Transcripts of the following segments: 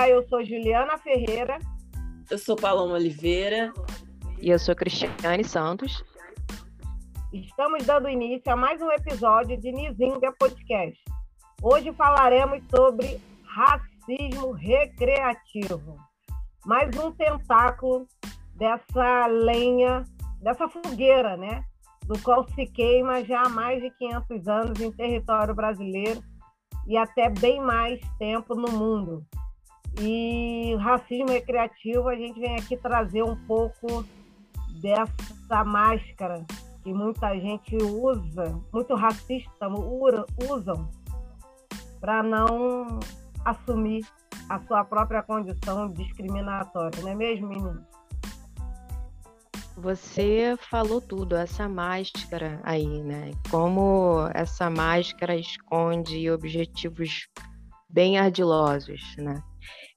Olá, eu sou Juliana Ferreira. Eu sou Paloma Oliveira. E eu sou Cristiane Santos. Estamos dando início a mais um episódio de Nizinga Podcast. Hoje falaremos sobre racismo recreativo. Mais um tentáculo dessa lenha, dessa fogueira, né? Do qual se queima já há mais de 500 anos em território brasileiro e até bem mais tempo no mundo. E racismo recreativo, a gente vem aqui trazer um pouco dessa máscara que muita gente usa, muito racista usam, para não assumir a sua própria condição discriminatória, não é mesmo, menino? Você falou tudo, essa máscara aí, né? Como essa máscara esconde objetivos bem ardilosos, né?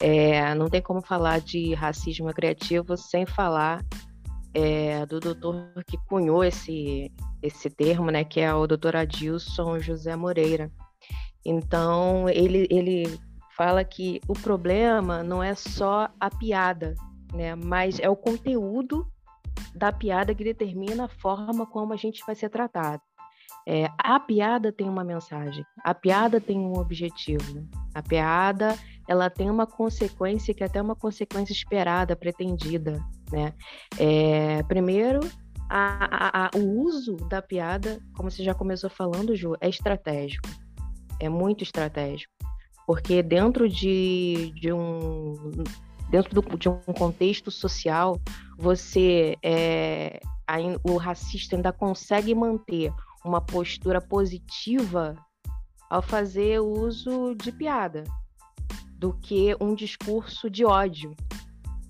É, não tem como falar de racismo criativo sem falar é, do doutor que cunhou esse, esse termo, né? Que é o doutor Adilson José Moreira. Então, ele, ele fala que o problema não é só a piada, né? Mas é o conteúdo da piada que determina a forma como a gente vai ser tratado. É, a piada tem uma mensagem, a piada tem um objetivo, a piada ela tem uma consequência que é até uma consequência esperada, pretendida, né? É, primeiro, a, a, a, o uso da piada, como você já começou falando, Ju, é estratégico, é muito estratégico, porque dentro de, de um dentro do, de um contexto social, você é, o racista ainda consegue manter uma postura positiva ao fazer uso de piada do que um discurso de ódio.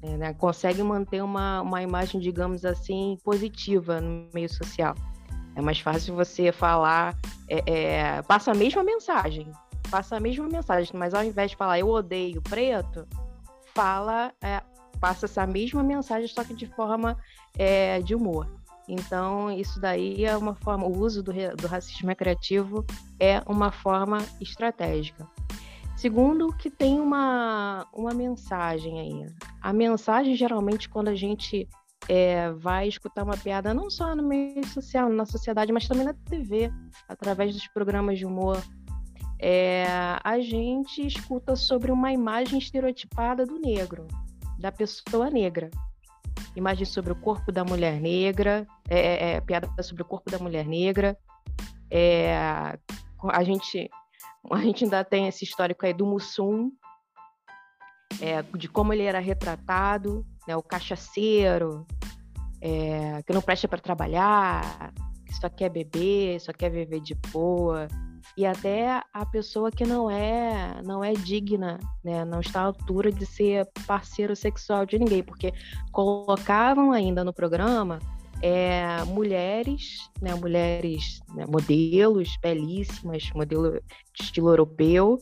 É, né? Consegue manter uma, uma imagem, digamos assim, positiva no meio social. É mais fácil você falar, é, é, passa a mesma mensagem, passa a mesma mensagem, mas ao invés de falar eu odeio preto, fala, é, passa essa mesma mensagem, só que de forma é, de humor. Então, isso daí é uma forma, o uso do, do racismo recreativo é uma forma estratégica. Segundo, que tem uma, uma mensagem aí. A mensagem, geralmente, quando a gente é, vai escutar uma piada, não só no meio social, na sociedade, mas também na TV, através dos programas de humor, é, a gente escuta sobre uma imagem estereotipada do negro, da pessoa negra. Imagem sobre o corpo da mulher negra, é, é, é piada sobre o corpo da mulher negra. É, a gente a gente ainda tem esse histórico aí do Mussum, é, de como ele era retratado, né, o cachaceiro, é, que não presta para trabalhar, que só quer beber, só quer viver de boa, e até a pessoa que não é não é digna, né, não está à altura de ser parceiro sexual de ninguém, porque colocavam ainda no programa é, mulheres, né, mulheres né, modelos belíssimas, modelo de estilo europeu,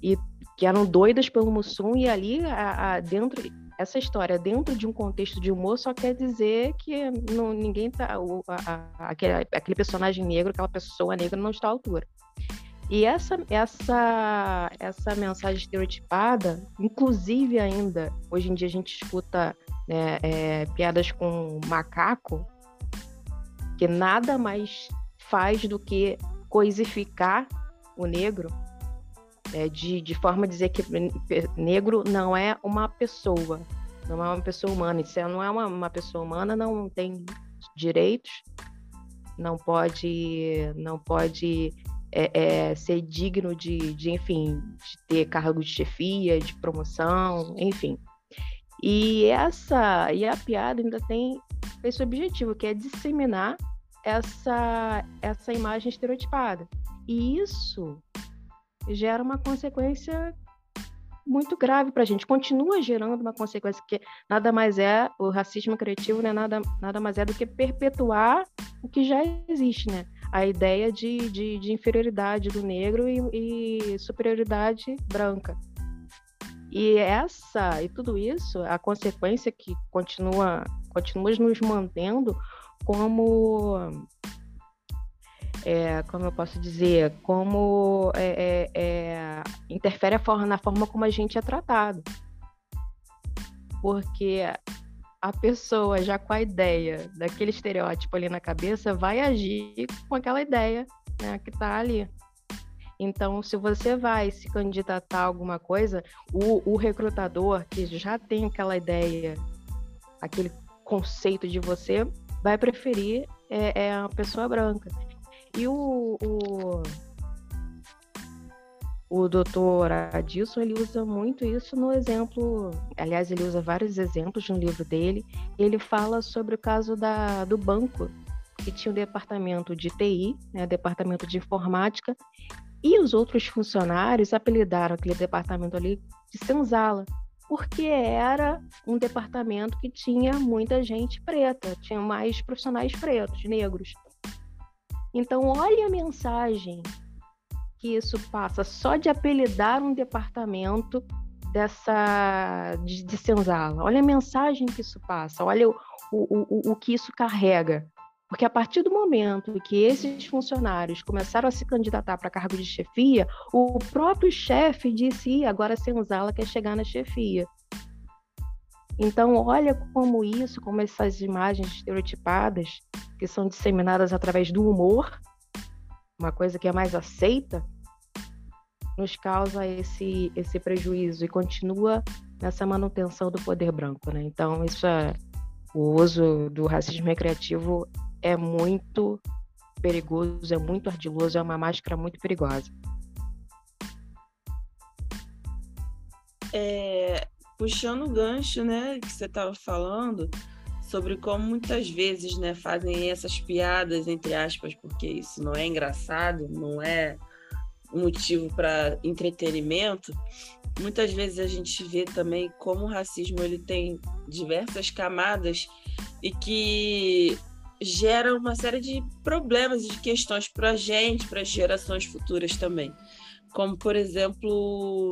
e que eram doidas pelo Mussum e ali a, a, dentro essa história dentro de um contexto de humor só quer dizer que não, ninguém tá o, a, aquele, aquele personagem negro, aquela pessoa negra não está à altura. E essa, essa, essa mensagem estereotipada, inclusive ainda, hoje em dia a gente escuta né, é, piadas com macaco, que nada mais faz do que coisificar o negro, é, de, de forma a dizer que negro não é uma pessoa, não é uma pessoa humana. Se não é uma, uma pessoa humana, não tem direitos, não pode, não pode é, é, ser digno de, de, enfim, de ter cargo de chefia, de promoção, enfim. E essa e a piada ainda tem esse objetivo, que é disseminar essa, essa imagem estereotipada. E isso gera uma consequência muito grave para a gente. Continua gerando uma consequência que nada mais é o racismo criativo, né? Nada, nada mais é do que perpetuar o que já existe, né? a ideia de, de, de inferioridade do negro e, e, superioridade branca. E essa e tudo isso, a consequência que continua, continua nos mantendo como é, como eu posso dizer, como é, é, é interfere na forma como a gente é tratado. Porque a pessoa já com a ideia daquele estereótipo ali na cabeça vai agir com aquela ideia né, que está ali. Então, se você vai se candidatar a alguma coisa, o, o recrutador que já tem aquela ideia, aquele conceito de você, vai preferir é, é a pessoa branca. E o, o, o doutor Adilson, ele usa muito isso no exemplo, aliás, ele usa vários exemplos no livro dele, ele fala sobre o caso da, do banco, que tinha o departamento de TI, né, departamento de informática, e os outros funcionários apelidaram aquele departamento ali de senzala, porque era um departamento que tinha muita gente preta, tinha mais profissionais pretos, negros. Então, olha a mensagem que isso passa só de apelidar um departamento dessa de, de senzala. Olha a mensagem que isso passa, olha o, o, o, o que isso carrega. Porque a partir do momento que esses funcionários começaram a se candidatar para cargo de chefia, o próprio chefe disse: agora senzala quer chegar na chefia. Então, olha como isso, como essas imagens estereotipadas, que são disseminadas através do humor, uma coisa que é mais aceita, nos causa esse, esse prejuízo e continua nessa manutenção do poder branco. Né? Então, isso é, o uso do racismo recreativo é muito perigoso, é muito ardiloso, é uma máscara muito perigosa. É, puxando o gancho, né, que você estava falando sobre como muitas vezes, né, fazem essas piadas entre aspas, porque isso não é engraçado, não é motivo para entretenimento. Muitas vezes a gente vê também como o racismo ele tem diversas camadas e que gera uma série de problemas e de questões para a gente, para as gerações futuras também. Como, por exemplo,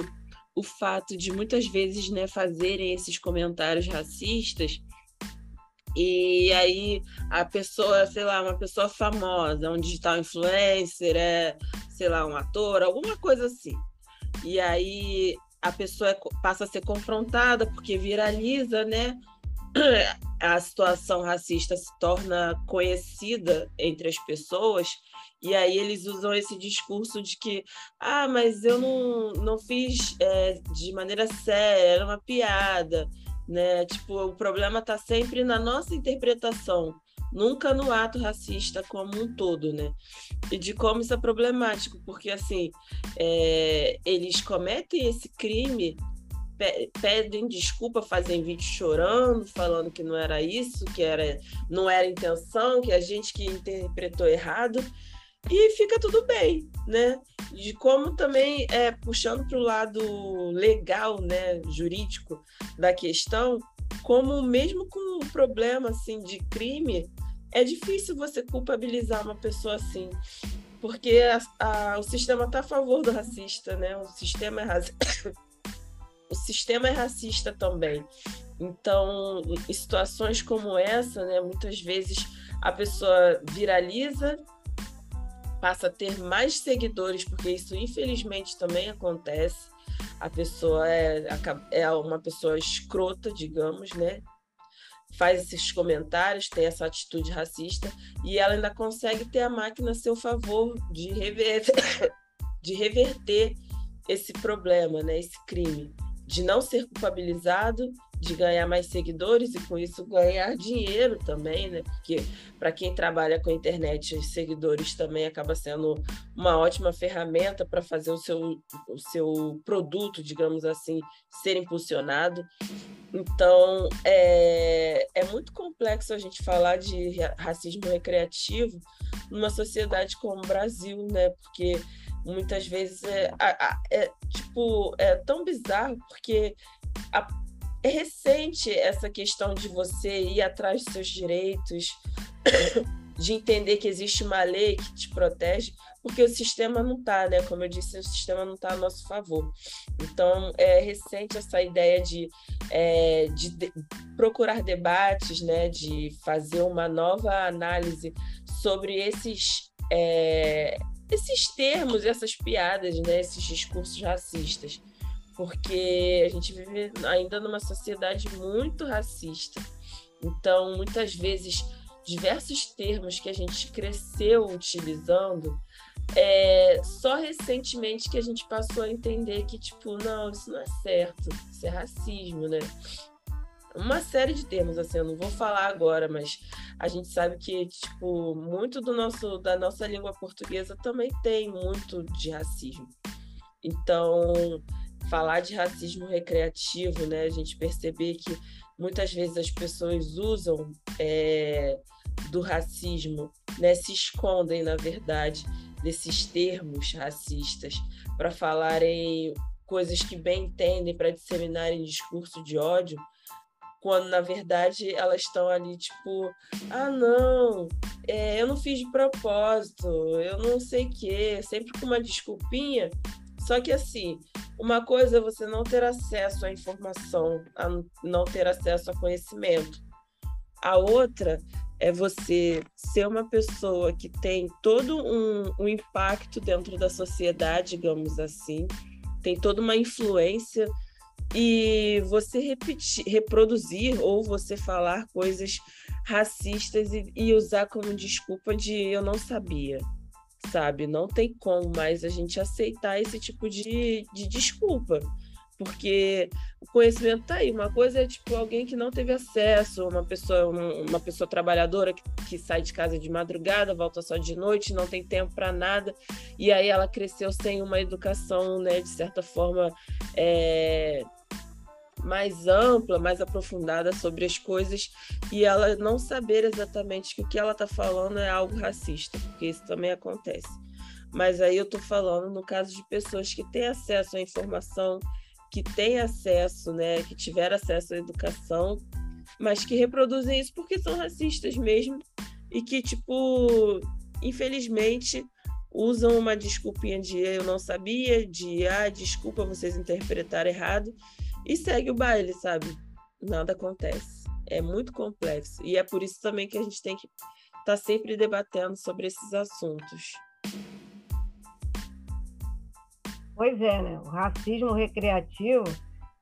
o fato de muitas vezes né, fazerem esses comentários racistas e aí a pessoa, sei lá, uma pessoa famosa, um digital influencer, é, sei lá, um ator, alguma coisa assim. E aí a pessoa é passa a ser confrontada porque viraliza, né? A situação racista se torna conhecida entre as pessoas, e aí eles usam esse discurso de que, ah, mas eu não, não fiz é, de maneira séria, era uma piada, né? Tipo, o problema está sempre na nossa interpretação, nunca no ato racista como um todo, né? E de como isso é problemático, porque assim, é, eles cometem esse crime pedem desculpa, fazem vídeo chorando, falando que não era isso, que era, não era intenção, que a gente que interpretou errado, e fica tudo bem, né? De como também é puxando para o lado legal, né, jurídico da questão, como mesmo com o problema assim de crime, é difícil você culpabilizar uma pessoa assim, porque a, a, o sistema está a favor do racista, né? O sistema é racista o sistema é racista também. Então, em situações como essa, né, muitas vezes a pessoa viraliza, passa a ter mais seguidores, porque isso infelizmente também acontece. A pessoa é, é uma pessoa escrota, digamos, né? Faz esses comentários, tem essa atitude racista, e ela ainda consegue ter a máquina a seu favor de reverter, de reverter esse problema, né? esse crime de não ser culpabilizado, de ganhar mais seguidores e com isso ganhar dinheiro também, né? Porque para quem trabalha com internet, os seguidores também acaba sendo uma ótima ferramenta para fazer o seu, o seu produto, digamos assim, ser impulsionado. Então, é, é muito complexo a gente falar de racismo recreativo numa sociedade como o Brasil, né? Porque muitas vezes é, é, tipo é tão bizarro porque a, é recente essa questão de você ir atrás dos seus direitos, de entender que existe uma lei que te protege, porque o sistema não está, né? Como eu disse, o sistema não está a nosso favor. Então, é recente essa ideia de, é, de, de procurar debates, né? De fazer uma nova análise sobre esses é, esses termos, essas piadas, né, esses discursos racistas, porque a gente vive ainda numa sociedade muito racista. Então, muitas vezes, diversos termos que a gente cresceu utilizando, é só recentemente que a gente passou a entender que, tipo, não, isso não é certo, isso é racismo, né? Uma série de termos, assim, eu não vou falar agora, mas a gente sabe que, tipo, muito do nosso, da nossa língua portuguesa também tem muito de racismo. Então, falar de racismo recreativo, né? A gente perceber que muitas vezes as pessoas usam é, do racismo, né? Se escondem, na verdade, desses termos racistas para falarem coisas que bem entendem, para disseminarem discurso de ódio quando na verdade elas estão ali tipo, ah não, é, eu não fiz de propósito, eu não sei o quê, sempre com uma desculpinha. Só que assim, uma coisa é você não ter acesso à informação, a não ter acesso a conhecimento. A outra é você ser uma pessoa que tem todo um, um impacto dentro da sociedade, digamos assim, tem toda uma influência e você repetir, reproduzir ou você falar coisas racistas e, e, usar como desculpa de eu não sabia, sabe? Não tem como mais a gente aceitar esse tipo de, de desculpa, porque o conhecimento tá aí. Uma coisa é tipo alguém que não teve acesso, uma pessoa, uma pessoa trabalhadora que, que sai de casa de madrugada, volta só de noite, não tem tempo para nada, e aí ela cresceu sem uma educação, né, de certa forma. É mais ampla, mais aprofundada sobre as coisas e ela não saber exatamente que o que ela está falando é algo racista, porque isso também acontece. Mas aí eu estou falando no caso de pessoas que têm acesso à informação, que têm acesso, né, que tiveram acesso à educação, mas que reproduzem isso porque são racistas mesmo e que, tipo, infelizmente usam uma desculpinha de eu não sabia, de ah, desculpa vocês interpretaram errado e segue o baile, sabe? Nada acontece. É muito complexo. E é por isso também que a gente tem que estar tá sempre debatendo sobre esses assuntos. Pois é, né? O racismo recreativo,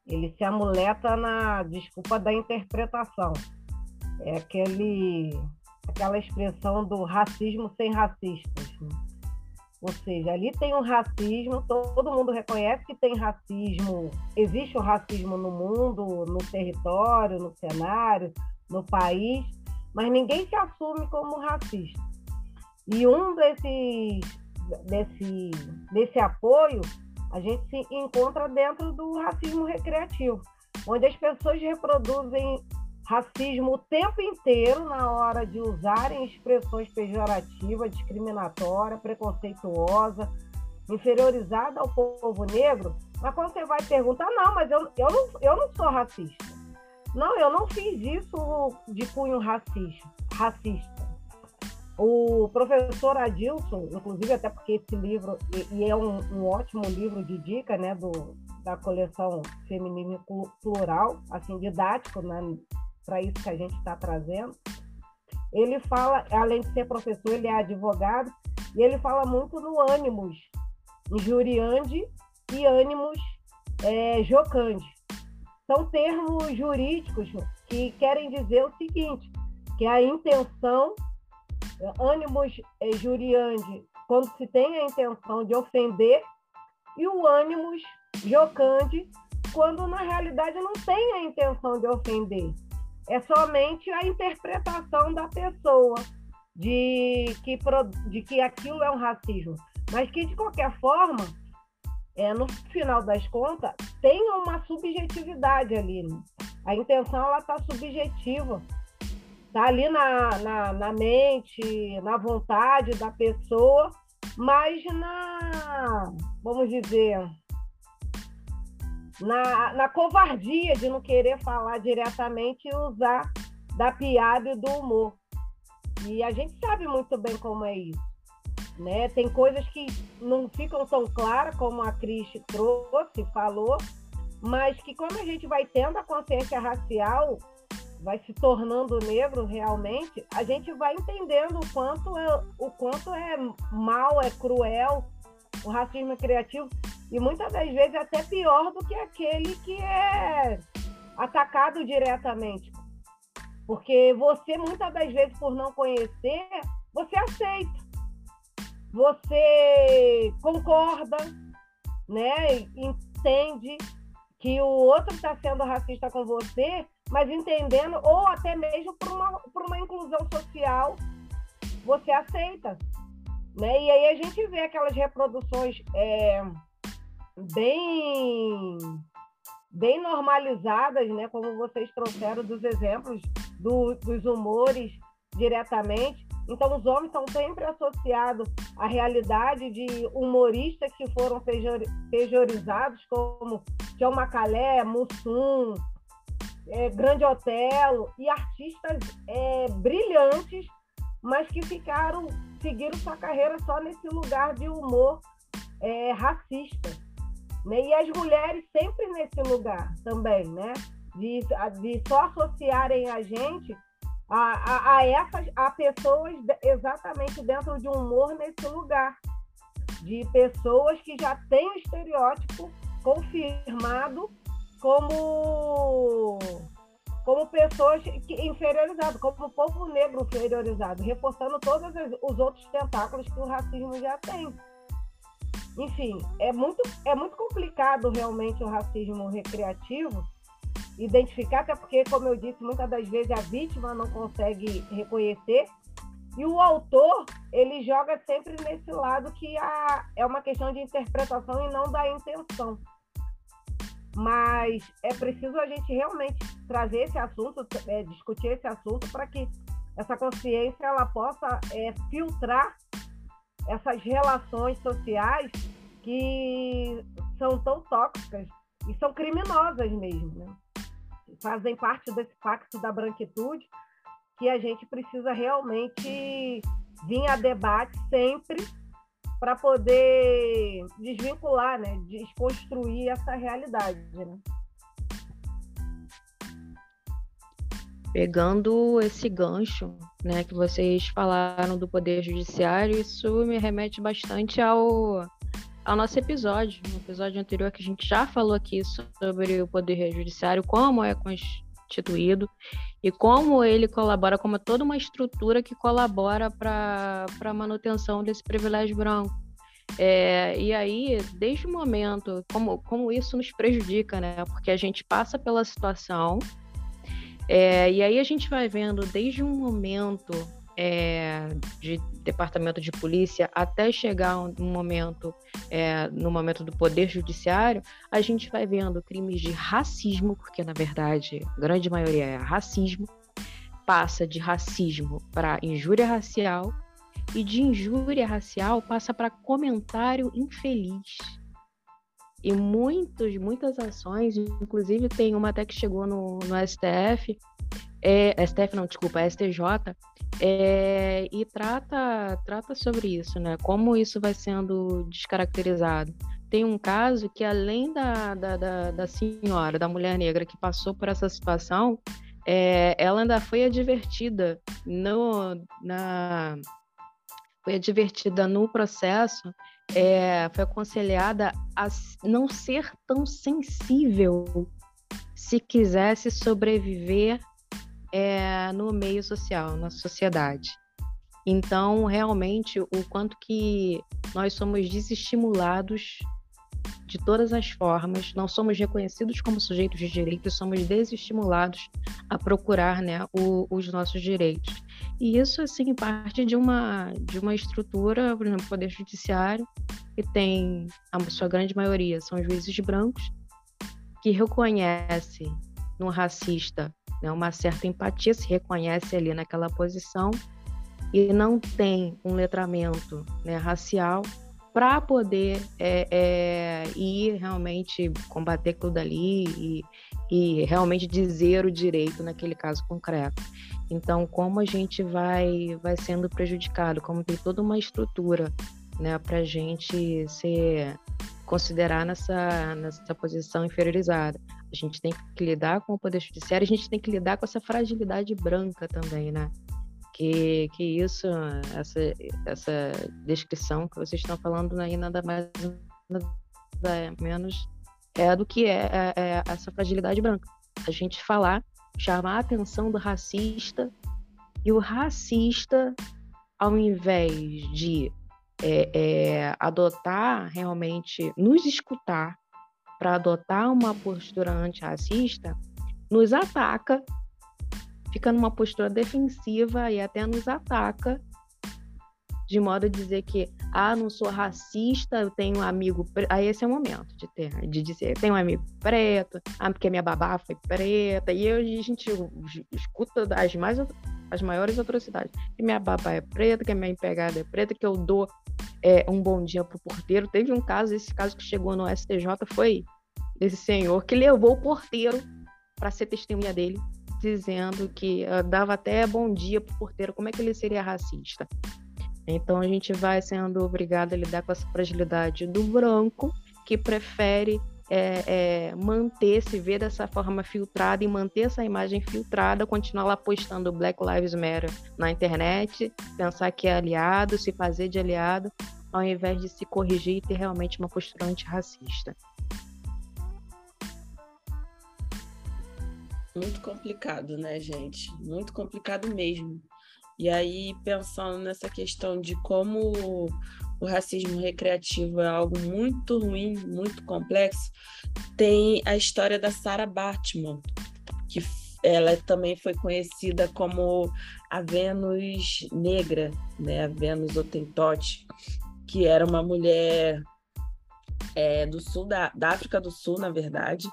ele se amuleta na desculpa da interpretação. É aquele, aquela expressão do racismo sem racistas. Né? Ou seja, ali tem um racismo, todo mundo reconhece que tem racismo, existe o um racismo no mundo, no território, no cenário, no país, mas ninguém se assume como racista. E um desses desse, desse apoio a gente se encontra dentro do racismo recreativo, onde as pessoas reproduzem racismo o tempo inteiro na hora de usarem expressões pejorativas, discriminatória, preconceituosa, inferiorizada ao povo negro, mas quando você vai perguntar, não, mas eu, eu, não, eu não sou racista. Não, eu não fiz isso de cunho racista. racista. O professor Adilson, inclusive, até porque esse livro, e, e é um, um, ótimo livro de dica, né, do, da coleção Feminino Plural, assim, didático, né, para isso que a gente está trazendo. Ele fala, além de ser professor, ele é advogado, e ele fala muito no ânimos injuriande e ânimos é. São termos jurídicos que querem dizer o seguinte, que a intenção, ânimos é, juriande, quando se tem a intenção de ofender, e o ânimos jocande, quando na realidade não tem a intenção de ofender é somente a interpretação da pessoa de que, de que aquilo é um racismo. Mas que, de qualquer forma, é, no final das contas, tem uma subjetividade ali. A intenção ela está subjetiva. Está ali na, na, na mente, na vontade da pessoa, mas na, vamos dizer, na, na covardia de não querer falar diretamente e usar da piada e do humor. E a gente sabe muito bem como é isso. Né? Tem coisas que não ficam tão claras, como a Cris trouxe, falou, mas que quando a gente vai tendo a consciência racial vai se tornando negro realmente, a gente vai entendendo o quanto é, o quanto é mal, é cruel o racismo criativo e muitas das vezes até pior do que aquele que é atacado diretamente. Porque você, muitas das vezes, por não conhecer, você aceita. Você concorda, né? Entende que o outro está sendo racista com você, mas entendendo, ou até mesmo por uma, por uma inclusão social, você aceita. Né? E aí a gente vê aquelas reproduções é, bem, bem normalizadas, né? como vocês trouxeram dos exemplos do, dos humores diretamente. Então, os homens estão sempre associados à realidade de humoristas que foram pejor, pejorizados, como Tião Macalé, Mussum, é, Grande Otelo, e artistas é, brilhantes, mas que ficaram, seguiram sua carreira só nesse lugar de humor é, racista. Né? E as mulheres sempre nesse lugar também, né? De, de só associarem a gente a, a, a, essas a pessoas exatamente dentro de um humor nesse lugar. De pessoas que já têm o estereótipo confirmado como como pessoas inferiorizadas, como povo negro inferiorizado, reforçando todos os outros tentáculos que o racismo já tem. Enfim, é muito, é muito complicado realmente o racismo recreativo identificar, até porque, como eu disse, muitas das vezes a vítima não consegue reconhecer. E o autor, ele joga sempre nesse lado que a, é uma questão de interpretação e não da intenção. Mas é preciso a gente realmente trazer esse assunto, é, discutir esse assunto para que essa consciência ela possa é, filtrar essas relações sociais que são tão tóxicas e são criminosas mesmo, né? Fazem parte desse pacto da branquitude que a gente precisa realmente vir a debate sempre para poder desvincular, né, desconstruir essa realidade, né? Pegando esse gancho, né, que vocês falaram do poder judiciário, isso me remete bastante ao ao nosso episódio, no episódio anterior que a gente já falou aqui sobre o poder judiciário, como é constituído e como ele colabora, como é toda uma estrutura que colabora para a manutenção desse privilégio branco. É, e aí, desde o momento, como, como isso nos prejudica, né? Porque a gente passa pela situação, é, e aí a gente vai vendo desde um momento é, de departamento de polícia até chegar um, momento, é, no momento do poder judiciário, a gente vai vendo crimes de racismo, porque na verdade a grande maioria é racismo, passa de racismo para injúria racial e de injúria racial passa para comentário infeliz. E muitos, muitas ações, inclusive tem uma até que chegou no, no STF, é, STF não, desculpa, STJ, é, e trata, trata sobre isso, né? Como isso vai sendo descaracterizado. Tem um caso que, além da, da, da, da senhora, da mulher negra que passou por essa situação, é, ela ainda foi advertida no, na, foi advertida no processo, é, foi aconselhada a não ser tão sensível se quisesse sobreviver é, no meio social, na sociedade. Então, realmente, o quanto que nós somos desestimulados de todas as formas, não somos reconhecidos como sujeitos de direitos, somos desestimulados a procurar né, o, os nossos direitos. E isso, assim, parte de uma, de uma estrutura, por exemplo, o Poder Judiciário, que tem, a sua grande maioria são juízes brancos, que reconhece no racista né, uma certa empatia, se reconhece ali naquela posição e não tem um letramento né, racial para poder é, é, ir realmente combater aquilo dali e, e realmente dizer o direito naquele caso concreto. Então, como a gente vai, vai sendo prejudicado, como tem toda uma estrutura né, para a gente ser considerar nessa, nessa posição inferiorizada. A gente tem que lidar com o poder judiciário, a gente tem que lidar com essa fragilidade branca também, né? Que, que isso, essa, essa descrição que vocês estão falando aí nada mais nada menos é do que é, é, é essa fragilidade branca. A gente falar, chamar a atenção do racista e o racista, ao invés de é, é, adotar realmente, nos escutar para adotar uma postura antirracista, nos ataca, fica numa postura defensiva e até nos ataca, de modo a dizer que, ah, não sou racista, eu tenho um amigo. Aí esse é o momento de ter, de dizer, eu tenho um amigo preto, ah, porque minha babá foi preta, e eu, a gente escuta as mais as maiores atrocidades. Que minha babá é preta, que minha empregada é preta, que eu dou é, um bom dia pro porteiro. Teve um caso, esse caso que chegou no STJ foi desse senhor que levou o porteiro para ser testemunha dele, dizendo que uh, dava até bom dia pro porteiro. Como é que ele seria racista? Então a gente vai sendo obrigado a lidar com essa fragilidade do branco que prefere é, é, manter, se ver dessa forma filtrada e manter essa imagem filtrada, continuar lá postando Black Lives Matter na internet, pensar que é aliado, se fazer de aliado, ao invés de se corrigir e ter realmente uma postura antirracista. Muito complicado, né, gente? Muito complicado mesmo. E aí, pensando nessa questão de como o racismo recreativo é algo muito ruim, muito complexo, tem a história da Sarah Batman, que ela também foi conhecida como a Vênus negra, né? A Vênus Otentote, que era uma mulher é, do sul da, da África do Sul, na verdade,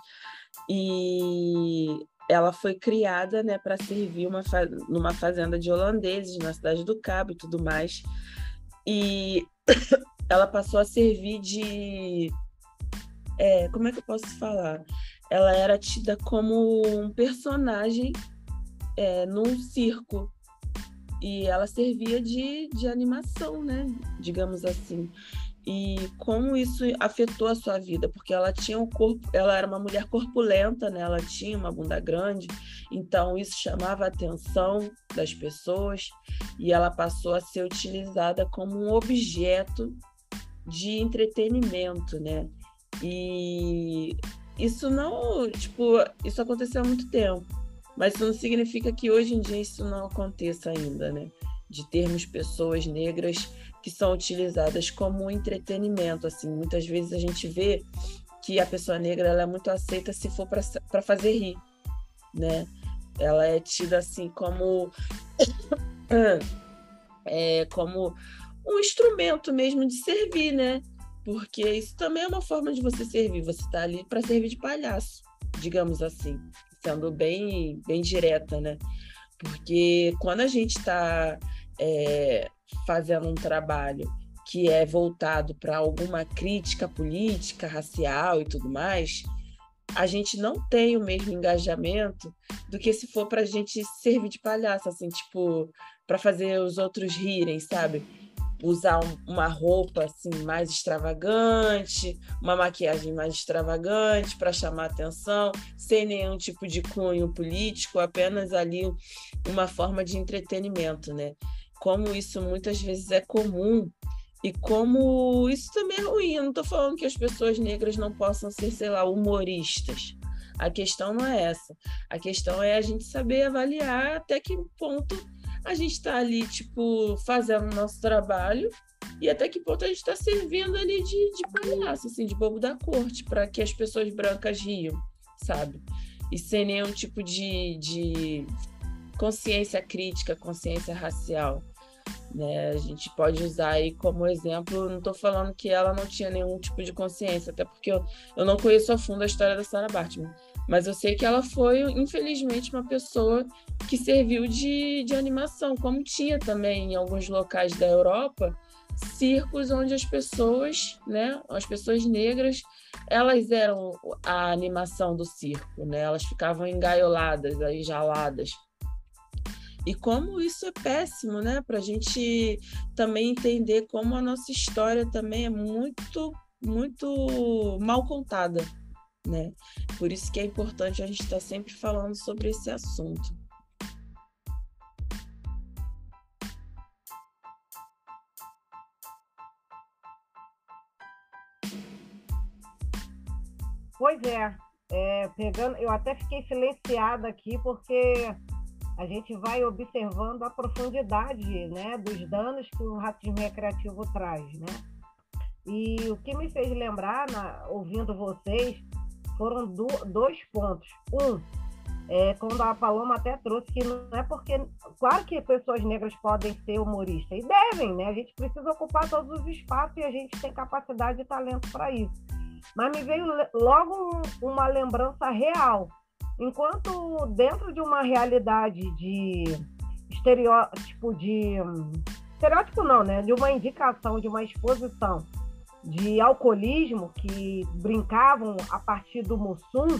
e ela foi criada, né, para servir uma numa fazenda de holandeses na cidade do Cabo e tudo mais. E ela passou a servir de. É, como é que eu posso falar? Ela era tida como um personagem é, num circo. E ela servia de, de animação, né? Digamos assim e como isso afetou a sua vida, porque ela tinha um corpo, ela era uma mulher corpulenta, né? Ela tinha uma bunda grande, então isso chamava a atenção das pessoas e ela passou a ser utilizada como um objeto de entretenimento, né? E isso não, tipo, isso aconteceu há muito tempo, mas isso não significa que hoje em dia isso não aconteça ainda, né? De termos pessoas negras que são utilizadas como entretenimento. Assim, muitas vezes a gente vê que a pessoa negra ela é muito aceita se for para fazer rir, né? Ela é tida assim como é, como um instrumento mesmo de servir, né? Porque isso também é uma forma de você servir. Você está ali para servir de palhaço, digamos assim, sendo bem bem direta, né? Porque quando a gente está é, fazendo um trabalho que é voltado para alguma crítica política, racial e tudo mais, a gente não tem o mesmo engajamento do que se for para a gente servir de palhaço, assim, tipo, para fazer os outros rirem, sabe? Usar um, uma roupa assim mais extravagante, uma maquiagem mais extravagante para chamar atenção, sem nenhum tipo de cunho político, apenas ali uma forma de entretenimento, né? Como isso muitas vezes é comum e como isso também é ruim. Eu não estou falando que as pessoas negras não possam ser, sei lá, humoristas. A questão não é essa. A questão é a gente saber avaliar até que ponto a gente está ali, tipo, fazendo o nosso trabalho e até que ponto a gente está servindo ali de, de palhaço, assim, de bobo da corte, para que as pessoas brancas riam, sabe? E sem nenhum tipo de, de consciência crítica, consciência racial. Né? A gente pode usar aí como exemplo, não estou falando que ela não tinha nenhum tipo de consciência, até porque eu, eu não conheço a fundo a história da Sarah Bartman, mas eu sei que ela foi, infelizmente, uma pessoa que serviu de, de animação, como tinha também em alguns locais da Europa, circos onde as pessoas, né, as pessoas negras, elas eram a animação do circo, né? Elas ficavam engaioladas, jaladas e como isso é péssimo, né? Para a gente também entender como a nossa história também é muito muito mal contada, né? Por isso que é importante a gente estar tá sempre falando sobre esse assunto. Pois é, é, pegando, eu até fiquei silenciada aqui porque a gente vai observando a profundidade né, dos danos que o racismo recreativo traz. Né? E o que me fez lembrar, na, ouvindo vocês, foram do, dois pontos. Um, é, quando a Paloma até trouxe que não é porque. Claro que pessoas negras podem ser humoristas, e devem, né? A gente precisa ocupar todos os espaços e a gente tem capacidade e talento para isso. Mas me veio logo um, uma lembrança real Enquanto dentro de uma realidade de estereótipo de estereótipo não, né? De uma indicação, de uma exposição de alcoolismo que brincavam a partir do Mussum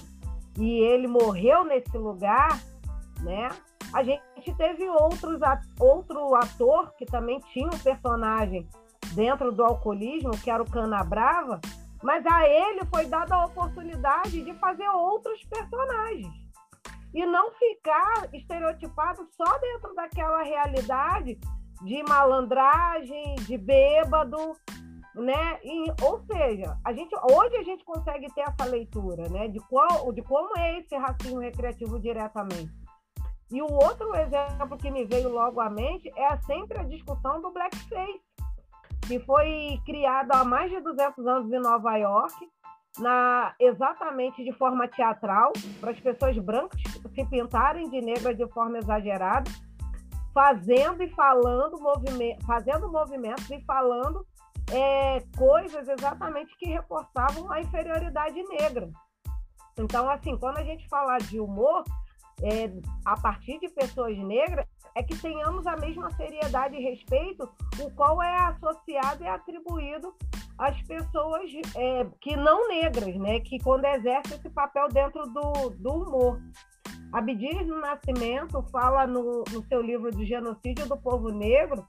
e ele morreu nesse lugar, né? A gente teve outros outro ator que também tinha um personagem dentro do alcoolismo, que era o Canabrava, mas a ele foi dada a oportunidade de fazer outros personagens. E não ficar estereotipado só dentro daquela realidade de malandragem, de bêbado, né? E, ou seja, a gente, hoje a gente consegue ter essa leitura, né? De, qual, de como é esse racismo recreativo diretamente. E o outro exemplo que me veio logo à mente é sempre a discussão do blackface que foi criado há mais de 200 anos em Nova York, na, exatamente de forma teatral, para as pessoas brancas se pintarem de negra de forma exagerada, fazendo e falando movimento, fazendo movimentos e falando é, coisas exatamente que reforçavam a inferioridade negra. Então, assim, quando a gente fala de humor, é, a partir de pessoas negras, é que tenhamos a mesma seriedade e respeito, o qual é associado e atribuído às pessoas é, que não negras, né? Que quando exercem esse papel dentro do, do humor. Abdias no Nascimento fala no, no seu livro de genocídio do povo negro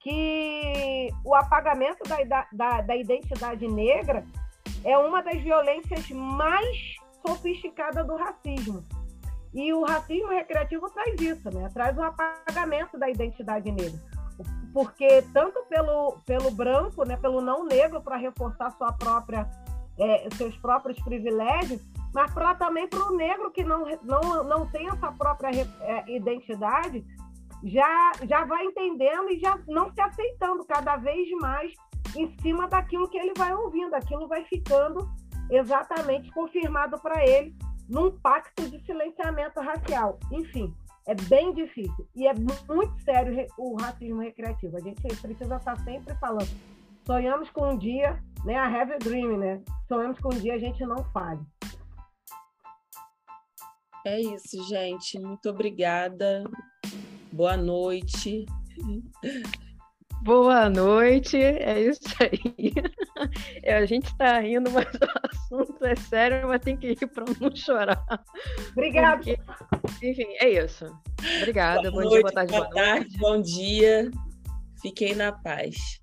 que o apagamento da, da, da identidade negra é uma das violências mais sofisticadas do racismo e o racismo recreativo traz isso, né? Traz o apagamento da identidade negra. Porque tanto pelo, pelo branco, né, pelo não negro, para reforçar sua própria, é, seus próprios privilégios, mas pra, também para o negro que não, não, não tem essa própria é, identidade, já, já vai entendendo e já não se aceitando cada vez mais em cima daquilo que ele vai ouvindo, aquilo vai ficando exatamente confirmado para ele num pacto de silenciamento racial. Enfim, é bem difícil. E é muito sério o racismo recreativo. A gente precisa estar sempre falando. Sonhamos com um dia, né? A have a dream, né? Sonhamos com um dia a gente não fale. É isso, gente. Muito obrigada. Boa noite. Boa noite, é isso aí. É, a gente está rindo, mas o assunto é sério, mas tem que ir para não chorar. Obrigada. enfim, é isso. Obrigada. Boa bom noite, dia, boa tarde, boa, boa tarde, noite. Bom dia. Fiquem na paz.